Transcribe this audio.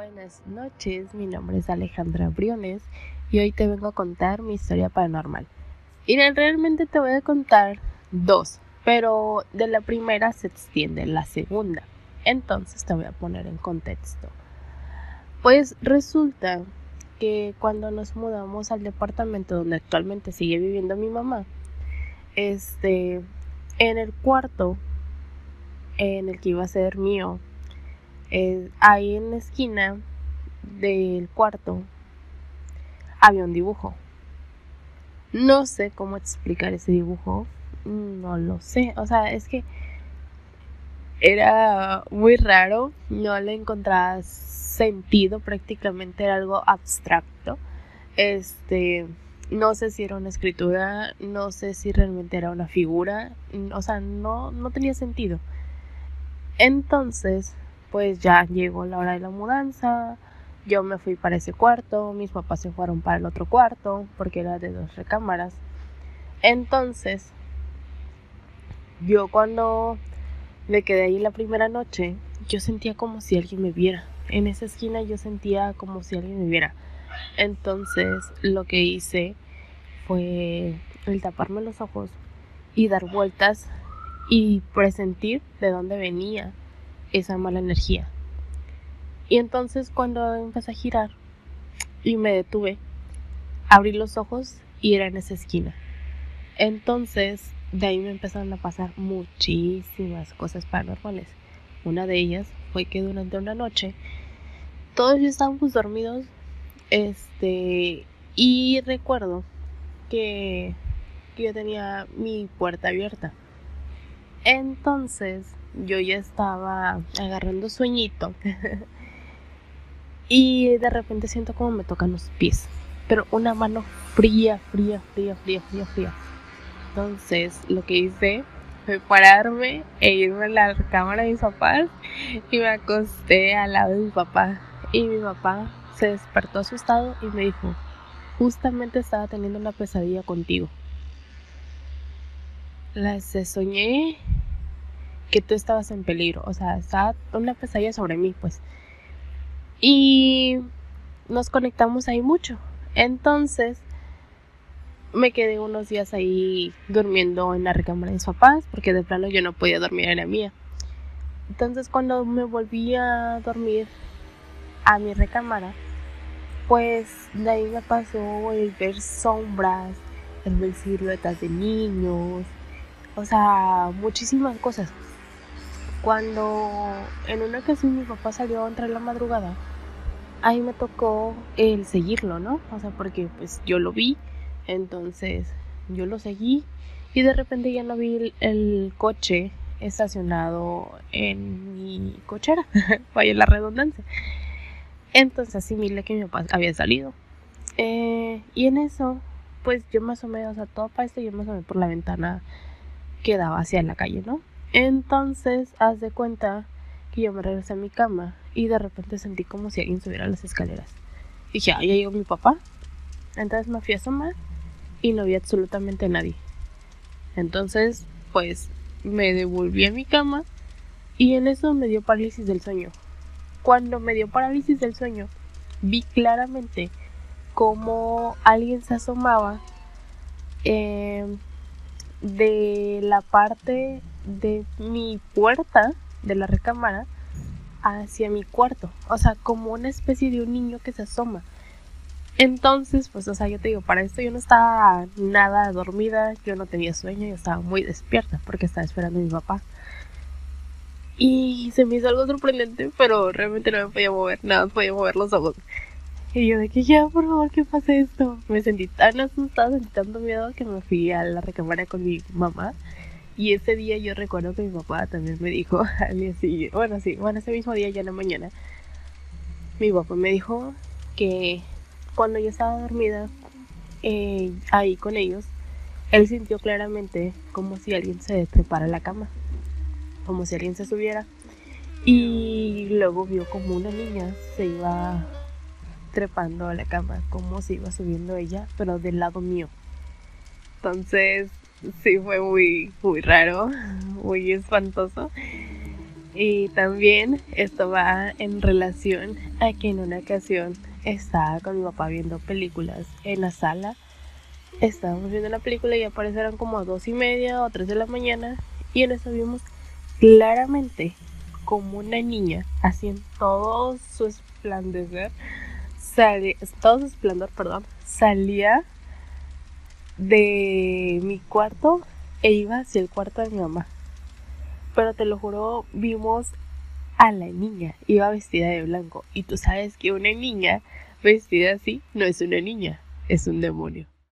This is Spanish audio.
Buenas noches, mi nombre es Alejandra Briones y hoy te vengo a contar mi historia paranormal. Y realmente te voy a contar dos, pero de la primera se extiende la segunda. Entonces te voy a poner en contexto. Pues resulta que cuando nos mudamos al departamento donde actualmente sigue viviendo mi mamá, este, en el cuarto en el que iba a ser mío, eh, ahí en la esquina del cuarto había un dibujo. No sé cómo explicar ese dibujo, no lo sé, o sea, es que era muy raro, no le encontraba sentido, prácticamente era algo abstracto. Este, no sé si era una escritura, no sé si realmente era una figura, o sea, no, no tenía sentido. Entonces, pues ya llegó la hora de la mudanza, yo me fui para ese cuarto, mis papás se fueron para el otro cuarto, porque era de dos recámaras. Entonces, yo cuando me quedé ahí la primera noche, yo sentía como si alguien me viera. En esa esquina yo sentía como si alguien me viera. Entonces, lo que hice fue el taparme los ojos y dar vueltas y presentir de dónde venía esa mala energía. Y entonces cuando empecé a girar y me detuve, abrí los ojos y era en esa esquina. Entonces de ahí me empezaron a pasar muchísimas cosas paranormales. Una de ellas fue que durante una noche todos estábamos dormidos este y recuerdo que, que yo tenía mi puerta abierta. Entonces yo ya estaba agarrando sueñito y de repente siento como me tocan los pies, pero una mano fría, fría, fría, fría, fría, fría. Entonces lo que hice fue pararme e irme a la cámara de mis papás y me acosté al lado de mi papá. Y mi papá se despertó asustado y me dijo, justamente estaba teniendo una pesadilla contigo. La soñé que tú estabas en peligro, o sea, estaba una pesadilla sobre mí, pues. Y nos conectamos ahí mucho. Entonces, me quedé unos días ahí durmiendo en la recámara de mis papás, porque de plano yo no podía dormir en la mía. Entonces, cuando me volví a dormir a mi recámara, pues de ahí me pasó el ver sombras, el ver siluetas de niños, o sea, muchísimas cosas. Cuando en una ocasión mi papá salió entre la madrugada, ahí me tocó el seguirlo, ¿no? O sea, porque pues yo lo vi, entonces yo lo seguí y de repente ya no vi el, coche estacionado en mi cochera, vaya la redundancia. Entonces asimilé que mi papá había salido. Eh, y en eso, pues yo me asomé, o sea, todo para esto yo me asomé por la ventana que daba hacia la calle, ¿no? Entonces, haz de cuenta que yo me regresé a mi cama y de repente sentí como si alguien subiera las escaleras. dije, ah, ya llegó mi papá. Entonces me fui a asomar y no vi absolutamente nadie. Entonces, pues me devolví a mi cama y en eso me dio parálisis del sueño. Cuando me dio parálisis del sueño, vi claramente como alguien se asomaba eh, de la parte de mi puerta de la recámara hacia mi cuarto. O sea, como una especie de un niño que se asoma. Entonces, pues, o sea, yo te digo, para esto yo no estaba nada dormida, yo no tenía sueño, yo estaba muy despierta porque estaba esperando a mi papá. Y se me hizo algo sorprendente, pero realmente no me podía mover, nada, podía mover los ojos. Y yo de que ya, por favor, ¿qué pasa esto? Me sentí tan asustada, sentí tanto miedo que me fui a la recámara con mi mamá. Y ese día yo recuerdo que mi papá también me dijo al día siguiente, bueno, sí, bueno, ese mismo día ya en la mañana, mi papá me dijo que cuando yo estaba dormida eh, ahí con ellos, él sintió claramente como si alguien se trepara la cama, como si alguien se subiera. Y luego vio como una niña se iba trepando a la cama, como se iba subiendo ella, pero del lado mío. Entonces, sí fue muy, muy raro, muy espantoso. Y también esto va en relación a que en una ocasión estaba con mi papá viendo películas en la sala. Estábamos viendo la película y aparecieron como dos y media o tres de la mañana. Y en eso vimos claramente como una niña, así todo su esplandecer, salía, todo su esplendor, perdón, salía de mi cuarto e iba hacia el cuarto de mi mamá. Pero te lo juro, vimos a la niña, iba vestida de blanco. Y tú sabes que una niña vestida así no es una niña, es un demonio.